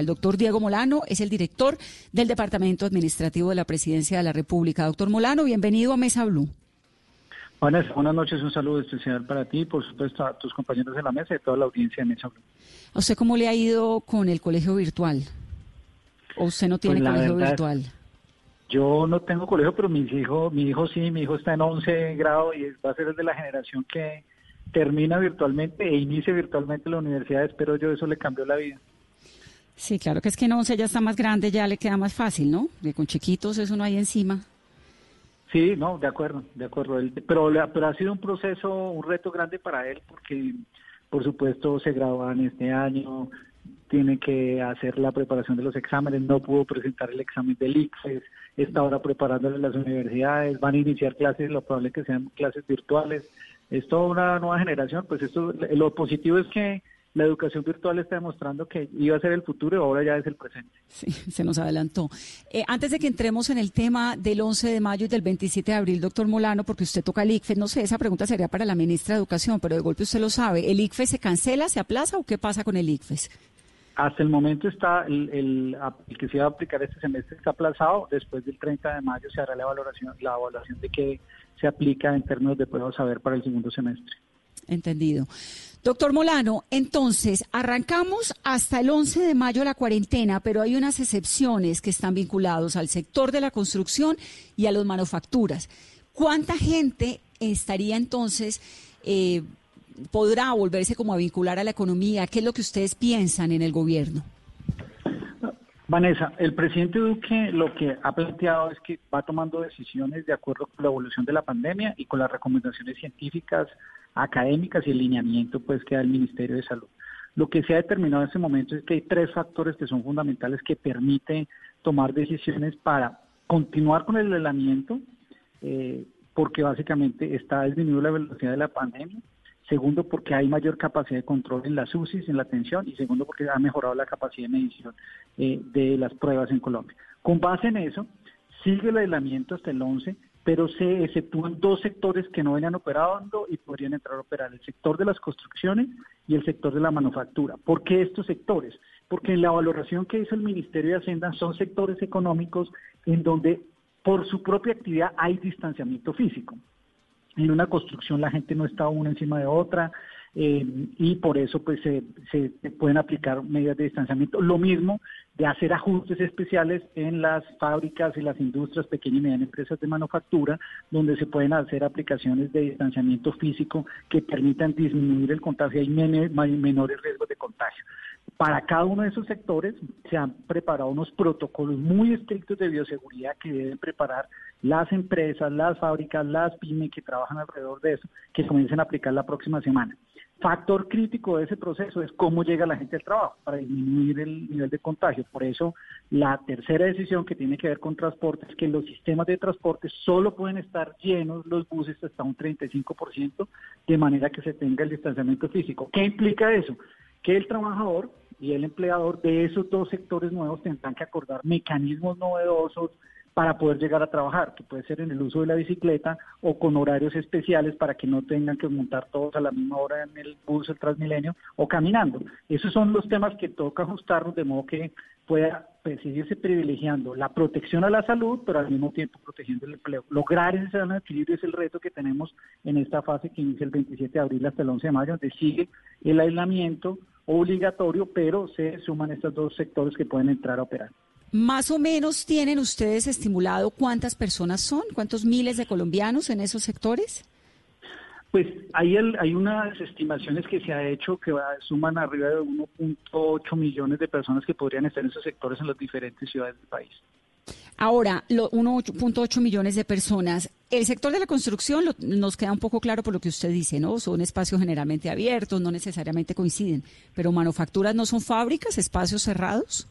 El doctor Diego Molano es el director del Departamento Administrativo de la Presidencia de la República. Doctor Molano, bienvenido a Mesa Blue. Buenas, buenas noches, un saludo especial para ti, por supuesto a tus compañeros de la mesa y a toda la audiencia de Mesa Blue. ¿A usted cómo le ha ido con el colegio virtual? ¿O usted no tiene Pues colegio verdad, virtual? Yo no tengo colegio, pero mis hijos, mi hijo sí, mi hijo está en 11 grado y va a ser el de la generación que termina virtualmente e inicia virtualmente la universidad. Espero yo, eso le cambió la vida. Sí, claro que es que en 11 ya está más grande, ya le queda más fácil, ¿no? Que con chiquitos eso no hay encima. Sí, no, de acuerdo, de acuerdo. Pero, pero ha sido un proceso, un reto grande para él porque, por supuesto, se gradúan este año, tiene que hacer la preparación de los exámenes, no pudo presentar el examen del ICFES, está ahora preparándole las universidades, van a iniciar clases, lo probable que sean clases virtuales. Es toda una nueva generación, pues esto, lo positivo es que la educación virtual está demostrando que iba a ser el futuro y ahora ya es el presente. Sí, se nos adelantó. Eh, antes de que entremos en el tema del 11 de mayo y del 27 de abril, doctor Molano, porque usted toca el ICFES, no sé, esa pregunta sería para la ministra de Educación, pero de golpe usted lo sabe. ¿El ICFES se cancela, se aplaza o qué pasa con el ICFES? Hasta el momento está el, el, el que se iba a aplicar este semestre está aplazado. Después del 30 de mayo se hará la evaluación, la evaluación de que se aplica en términos de pruebas saber para el segundo semestre. Entendido. Doctor Molano, entonces, arrancamos hasta el 11 de mayo la cuarentena, pero hay unas excepciones que están vinculados al sector de la construcción y a las manufacturas. ¿Cuánta gente estaría entonces, eh, podrá volverse como a vincular a la economía? ¿Qué es lo que ustedes piensan en el gobierno? Vanessa, el presidente Duque lo que ha planteado es que va tomando decisiones de acuerdo con la evolución de la pandemia y con las recomendaciones científicas, académicas y el lineamiento pues que da el Ministerio de Salud. Lo que se ha determinado en este momento es que hay tres factores que son fundamentales que permiten tomar decisiones para continuar con el aislamiento, eh, porque básicamente está disminuyendo la velocidad de la pandemia, segundo porque hay mayor capacidad de control en las UCIs, en la atención, y segundo porque ha mejorado la capacidad de medición eh, de las pruebas en Colombia. Con base en eso, sigue el aislamiento hasta el 11, pero se exceptúan dos sectores que no venían operando y podrían entrar a operar, el sector de las construcciones y el sector de la manufactura. ¿Por qué estos sectores? Porque en la valoración que hizo el Ministerio de Hacienda son sectores económicos en donde por su propia actividad hay distanciamiento físico en una construcción la gente no está una encima de otra eh, y por eso pues se, se pueden aplicar medidas de distanciamiento. Lo mismo de hacer ajustes especiales en las fábricas y las industrias, pequeñas y medianas empresas de manufactura, donde se pueden hacer aplicaciones de distanciamiento físico que permitan disminuir el contagio y men menores riesgos de contagio. Para cada uno de esos sectores se han preparado unos protocolos muy estrictos de bioseguridad que deben preparar las empresas, las fábricas, las pymes que trabajan alrededor de eso, que comiencen a aplicar la próxima semana. Factor crítico de ese proceso es cómo llega la gente al trabajo para disminuir el nivel de contagio. Por eso, la tercera decisión que tiene que ver con transporte es que los sistemas de transporte solo pueden estar llenos los buses hasta un 35%, de manera que se tenga el distanciamiento físico. ¿Qué implica eso? Que el trabajador y el empleador de esos dos sectores nuevos tendrán que acordar mecanismos novedosos para poder llegar a trabajar, que puede ser en el uso de la bicicleta o con horarios especiales para que no tengan que montar todos a la misma hora en el bus, el Transmilenio o caminando. Esos son los temas que toca ajustarnos de modo que pueda pues, seguirse privilegiando la protección a la salud, pero al mismo tiempo protegiendo el empleo. Lograr ese sano equilibrio es el reto que tenemos en esta fase que inicia el 27 de abril hasta el 11 de mayo, donde sigue el aislamiento obligatorio, pero se suman estos dos sectores que pueden entrar a operar. Más o menos tienen ustedes estimulado cuántas personas son, cuántos miles de colombianos en esos sectores. Pues hay, el, hay unas estimaciones que se ha hecho que suman arriba de 1.8 millones de personas que podrían estar en esos sectores en las diferentes ciudades del país. Ahora, 1.8 millones de personas. El sector de la construcción lo, nos queda un poco claro por lo que usted dice, ¿no? Son espacios generalmente abiertos, no necesariamente coinciden. Pero manufacturas no son fábricas, espacios cerrados.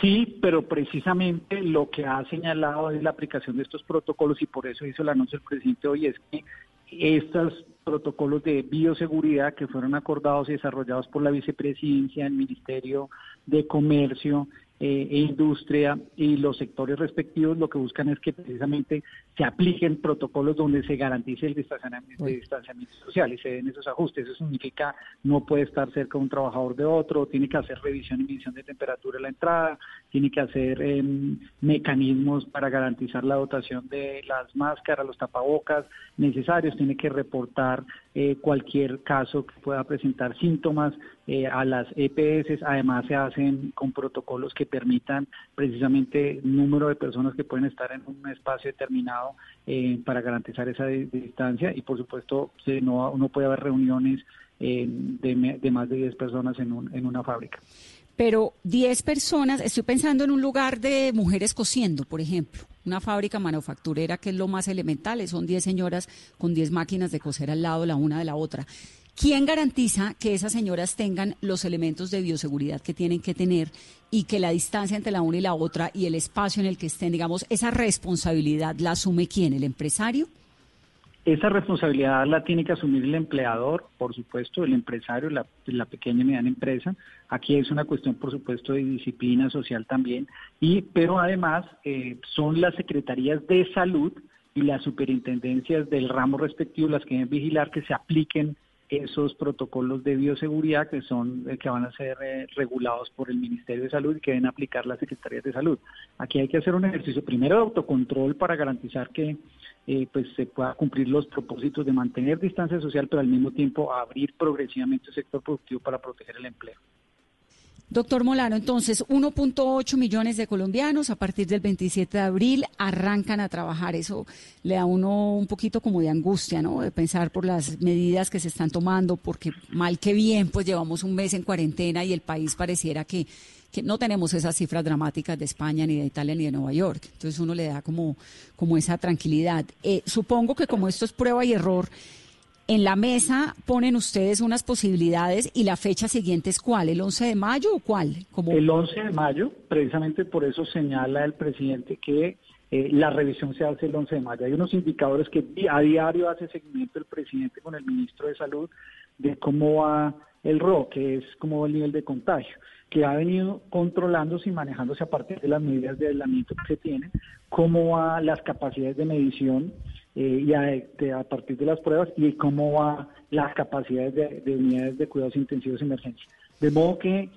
Sí, pero precisamente lo que ha señalado es la aplicación de estos protocolos y por eso hizo el anuncio el presidente hoy es que estos protocolos de bioseguridad que fueron acordados y desarrollados por la vicepresidencia, el Ministerio de Comercio eh, e industria y los sectores respectivos lo que buscan es que precisamente se apliquen protocolos donde se garantice el distanciamiento, distanciamiento social y se den esos ajustes. Eso significa no puede estar cerca un trabajador de otro, tiene que hacer revisión y medición de temperatura en la entrada, tiene que hacer em, mecanismos para garantizar la dotación de las máscaras, los tapabocas necesarios, tiene que reportar eh, cualquier caso que pueda presentar síntomas eh, a las EPS. Además, se hacen con protocolos que permitan precisamente número de personas que pueden estar en un espacio determinado eh, para garantizar esa distancia y, por supuesto, se, no, no puede haber reuniones de, de, más de 10 personas en, un, en una fábrica. Pero 10 personas, estoy pensando en un lugar de mujeres cosiendo, por ejemplo una fábrica manufacturera que es lo más elemental, son 10 señoras con 10 máquinas de coser al lado la una de la otra. ¿Quién garantiza que esas señoras tengan los elementos de bioseguridad que tienen que tener y que la distancia entre la una y la otra y el espacio en el que estén, digamos, esa responsabilidad la asume quién, el empresario? Esa responsabilidad la tiene que asumir el empleador, por supuesto, el empresario, la, pequeña y mediana empresa. Aquí es una cuestión, por supuesto, de disciplina social también. Y, pero además eh, son las secretarías de salud y las superintendencias del ramo respectivo las que deben vigilar que se apliquen esos protocolos de bioseguridad que son eh, que van a ser eh, regulados por el Ministerio de Salud y que deben aplicar las secretarías de salud. Aquí hay que hacer un ejercicio primero de autocontrol para garantizar que eh, pues se pueda cumplir los propósitos de mantener distancia social, pero al mismo tiempo abrir progresivamente el sector productivo para proteger el empleo. Doctor Molano, entonces 1.8 millones de colombianos a partir del 27 de abril arrancan a trabajar. Eso le da uno un poquito como de angustia, ¿no? De pensar por las medidas que se están tomando, porque mal que bien, pues llevamos un mes en cuarentena y el país pareciera que, que no tenemos esas cifras dramáticas de España, ni de Italia, ni de Nueva York. Entonces uno le da como, como esa tranquilidad. Eh, supongo que como esto es prueba y error, en la mesa ponen ustedes unas posibilidades y la fecha siguiente es cuál, el 11 de mayo o cuál? Como... El 11 de mayo, precisamente por eso señala el presidente que eh, la revisión se hace el 11 de mayo. Hay unos indicadores que a diario hace seguimiento el presidente con el ministro de Salud de cómo va el RO, que es como el nivel de contagio, que ha venido controlándose y manejándose a partir de las medidas de aislamiento que se tienen, cómo va las capacidades de medición eh, y a, partir de las pruebas y cómo va las capacidades de, unidades de cuidados intensivos de emergencia. De modo que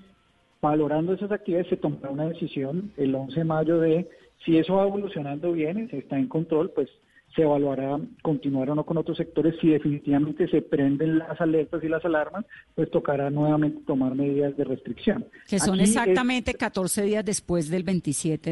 valorando esas actividades se tomará una decisión el 11 de mayo de si eso va evolucionando bien, se está en control, pues se evaluará continuar o no con otros sectores. Si definitivamente se prenden las alertas y las alarmas, pues tocará nuevamente tomar medidas de restricción. Que son exactamente 14 días después del 27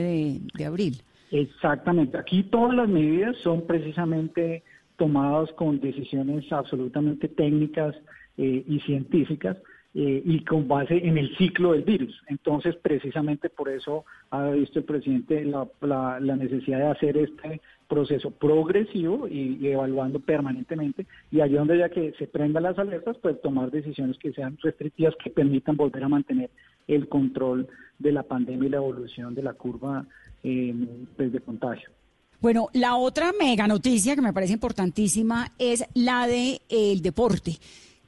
de abril. Exactamente. Aquí todas las medidas son precisamente tomadas con decisiones absolutamente técnicas eh, y científicas eh, y con base en el ciclo del virus. Entonces, precisamente por eso ha visto el presidente la, necesidad de hacer este proceso progresivo y, evaluando permanentemente y allí donde ya que se prendan las alertas, pues tomar decisiones que sean restrictivas que permitan volver a mantener el control de la pandemia y la evolución de la curva eh, pues, de contagio. Bueno, la otra mega noticia que me parece importantísima es la de el deporte.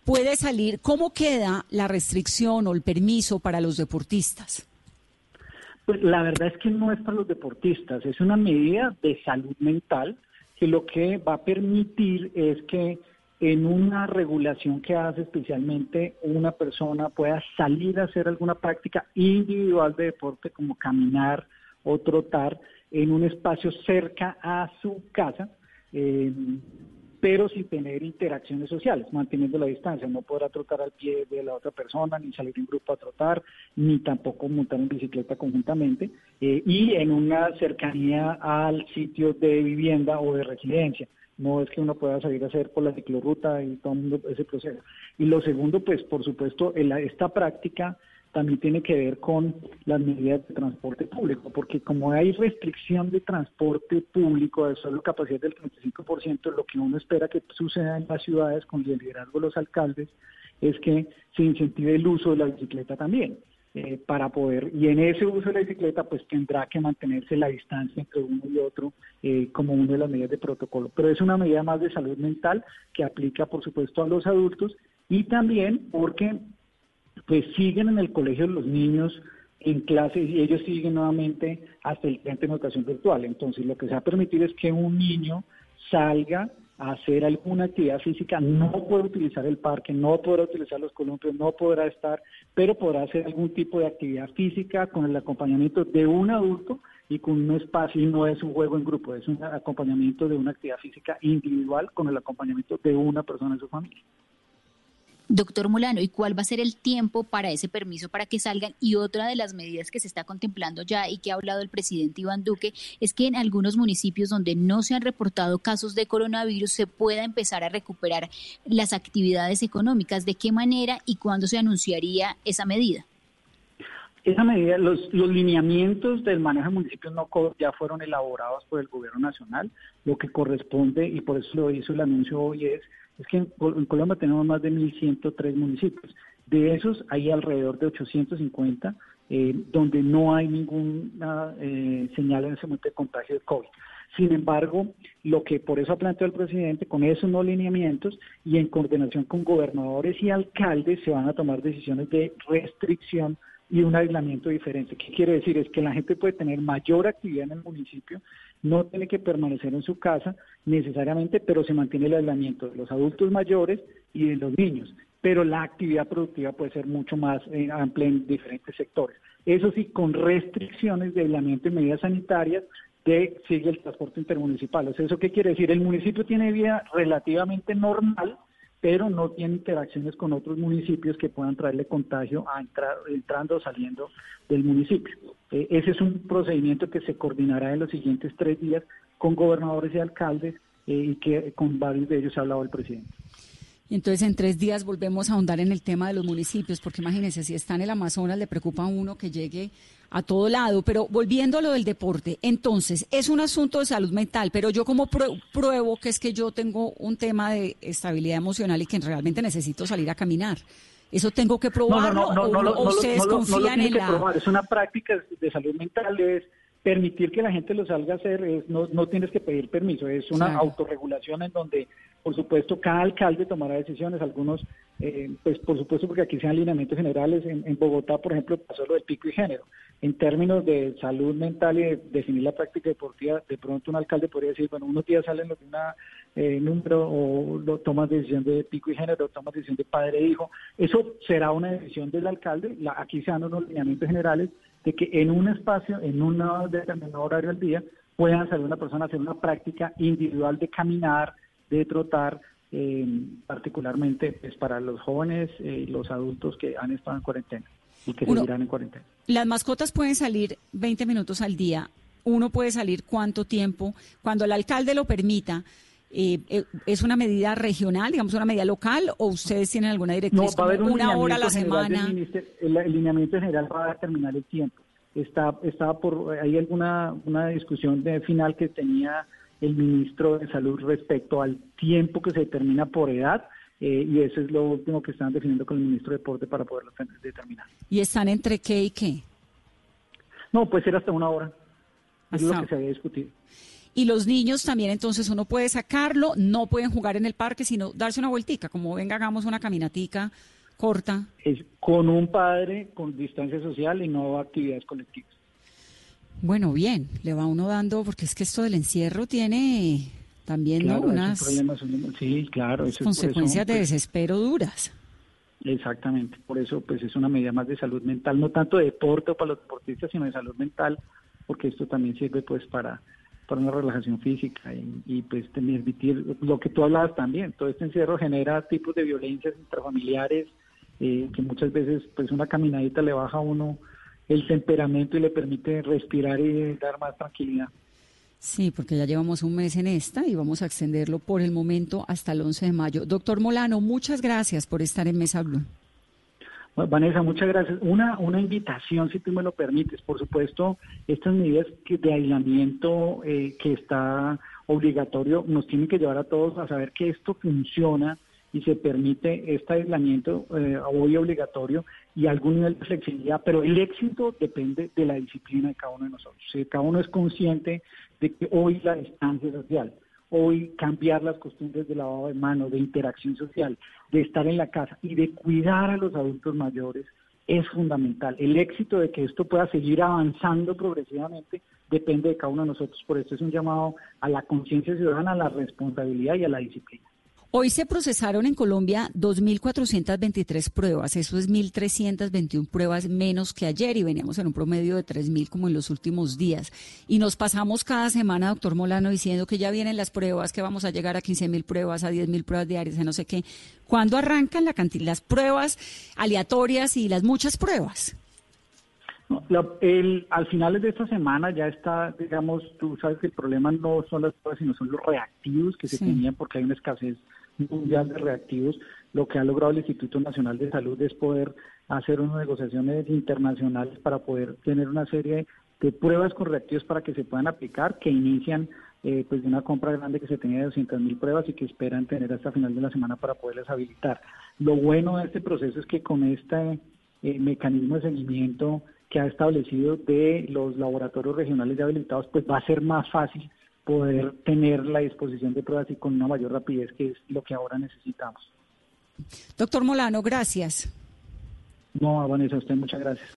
Puede salir, ¿cómo queda la restricción o el permiso para los deportistas? Pues la verdad es que no es para los deportistas, es una medida de salud mental que lo que va a permitir es que en una regulación que hace especialmente una persona pueda salir a hacer alguna práctica individual de deporte como caminar, o trotar en un espacio cerca a su casa, eh, pero sin tener interacciones sociales, manteniendo la distancia. No podrá trotar al pie de la otra persona, ni salir en grupo a trotar, ni tampoco montar en bicicleta conjuntamente, eh, y en una cercanía al sitio de vivienda o de residencia. No es que uno pueda salir a hacer por la ciclorruta y todo ese proceso. Y lo segundo, pues por supuesto, esta práctica también tiene que ver con las medidas de transporte público, porque como hay restricción de transporte público de solo capacidad del 35%, lo que uno espera que suceda en las ciudades con el liderazgo de los alcaldes es que se incentive el uso de la bicicleta también. Eh, para poder, y en ese uso de la bicicleta, pues tendrá que mantenerse la distancia entre uno y otro eh, como una de las medidas de protocolo. Pero es una medida más de salud mental que aplica, por supuesto, a los adultos y también porque pues siguen en el colegio los niños en clases y ellos siguen nuevamente hasta el frente en educación virtual. Entonces, lo que se va a permitir es que un niño salga a hacer alguna actividad física, no puede utilizar el parque, no podrá utilizar los columpios, no podrá estar, pero podrá hacer algún tipo de actividad física con el acompañamiento de un adulto y con un espacio, y no es un juego en grupo, es un acompañamiento de una actividad física individual con el acompañamiento de una persona en su familia. Doctor Molano, ¿y cuál va a ser el tiempo para ese permiso para que salgan? Y otra de las medidas que se está contemplando ya y que ha hablado el presidente Iván Duque es que en algunos municipios donde no se han reportado casos de coronavirus se pueda empezar a recuperar las actividades económicas. ¿De qué manera y cuándo se anunciaría esa medida? Esa medida, los, los lineamientos del manejo de municipios no ya fueron elaborados por el gobierno nacional. Lo que corresponde, y por eso lo hizo el anuncio hoy, es es que en, Colombia tenemos más de 1.103 municipios. De esos hay alrededor de 850 eh, donde no hay ninguna eh, señal en ese momento de contagio de COVID. Sin embargo, lo que por eso ha planteado el presidente, con esos no lineamientos y en coordinación con gobernadores y alcaldes, se van a tomar decisiones de restricción y un aislamiento diferente. ¿Qué quiere decir? Es que la gente puede tener mayor actividad en el municipio, no tiene que permanecer en su casa necesariamente, pero se mantiene el aislamiento de los adultos mayores y de los niños. Pero la actividad productiva puede ser mucho más eh, amplia en diferentes sectores. Eso sí, con restricciones de aislamiento y medidas sanitarias que sigue el transporte intermunicipal. O sea, ¿eso qué quiere decir? El municipio tiene vida relativamente normal, pero no tiene interacciones con otros municipios que puedan traerle contagio a entrando o saliendo del municipio. Eh, ese es un procedimiento que se coordinará en los siguientes tres días con gobernadores y alcaldes eh, y que con varios de ellos ha hablado el presidente. Entonces, en tres días volvemos a ahondar en el tema de los municipios, porque imagínense, si está en el Amazonas, le preocupa a uno que llegue a todo lado. Pero volviendo a lo del deporte, entonces, es un asunto de salud mental, pero yo como pruebo que es que yo tengo un tema de estabilidad emocional y que realmente necesito salir a caminar. ¿Eso tengo que probarlo no, no, no, o, ustedes confían en la...? Es una práctica de salud mental, es permitir que la gente lo salga a hacer, es, no, no tienes que pedir permiso, es una autorregulación en donde, por supuesto, cada alcalde tomará decisiones, algunos, eh, pues por supuesto, porque aquí sean alineamientos generales, en, en, Bogotá, por ejemplo, pasó lo del pico y género. En términos de salud mental y de definir la práctica deportiva, de pronto un alcalde podría decir, bueno, unos días salen los de una eh, número o lo, tomas decisión de pico y género, tomas decisión de padre e hijo. Eso será una decisión del alcalde, la, aquí se dan unos lineamientos generales de que en un espacio, en un determinado horario al día, puedan salir una persona a hacer una práctica individual de caminar, de trotar, eh, particularmente es pues, para los jóvenes y los adultos que han estado en cuarentena y que seguirán en cuarentena. Las mascotas pueden salir 20 minutos al día. Uno puede salir cuánto tiempo, cuando el alcalde lo permita. Eh, eh, ¿Es una medida regional, digamos, una medida local, o ustedes tienen alguna directriz? No, va a haber una hora a la semana. El, lineamiento general va a determinar el tiempo. Está, está por hay alguna una discusión de final que tenía el ministro de Salud respecto al tiempo que se determina por edad. Eh, y eso es lo último que están definiendo con el ministro de Deporte para poderlo determinar. ¿Y están entre qué y qué? No, puede ser hasta una hora. Es lo que se había discutido. Y los niños también, entonces uno puede sacarlo, no pueden jugar en el parque, sino darse una vueltica, como venga, hagamos una caminatica corta. Es con un padre, con distancia social y no actividades colectivas. Bueno, bien, le va uno dando, porque es que esto del encierro tiene también unas sí, claro, consecuencias de pues desespero duras. Exactamente, por eso pues es una medida más de salud mental, no tanto de deporte o para los deportistas, sino de salud mental, porque esto también sirve pues para para una relajación física y, pues permitir lo que tú hablabas también, todo este encierro genera tipos de violencias intrafamiliares eh, que muchas veces pues una caminadita le baja a uno el temperamento y le permite respirar y dar más tranquilidad. Sí, porque ya llevamos un mes en esta y vamos a extenderlo por el momento hasta el 11 de mayo. Doctor Molano, muchas gracias por estar en Mesa Blue. Vanessa, muchas gracias. Una, una invitación, si tú me lo permites. Por supuesto, estas medidas de aislamiento eh, que está obligatorio nos tienen que llevar a todos a saber que esto funciona y se permite este aislamiento eh, hoy obligatorio y algún nivel de flexibilidad, pero el éxito depende de la disciplina de cada uno de nosotros. Si cada uno es consciente de que hoy la distancia social, hoy cambiar las costumbres de lavado de manos, de interacción social, de estar en la casa y de cuidar a los adultos mayores, es fundamental. El éxito de que esto pueda seguir avanzando progresivamente depende de cada uno de nosotros. Por eso es un llamado a la conciencia ciudadana, a la responsabilidad y a la disciplina. Hoy se procesaron en Colombia 2.423 pruebas, eso es 1.321 pruebas menos que ayer y veníamos en un promedio de 3.000 como en los últimos días. Y nos pasamos cada semana, doctor Molano, diciendo que ya vienen las pruebas, que vamos a llegar a 15.000 pruebas, a 10.000 pruebas diarias, a no sé qué. ¿Cuándo arrancan la las pruebas aleatorias y las muchas pruebas? el, al final de esta semana ya está, digamos, tú sabes que el problema no son las pruebas, sino son los reactivos que se tenían porque hay una escasez mundial de reactivos, lo que ha logrado el Instituto Nacional de Salud es poder hacer unas negociaciones internacionales para poder tener una serie de pruebas con reactivos para que se puedan aplicar, que inician eh, pues de una compra grande que se tenía de 200 mil pruebas y que esperan tener hasta final de la semana para poderlas habilitar. Lo bueno de este proceso es que con este eh, mecanismo de seguimiento que ha establecido de los laboratorios regionales ya habilitados, pues va a ser más fácil poder tener la disposición de pruebas y con una mayor rapidez, que es lo que ahora necesitamos. Doctor Molano, gracias. No, Vanessa, a usted muchas gracias.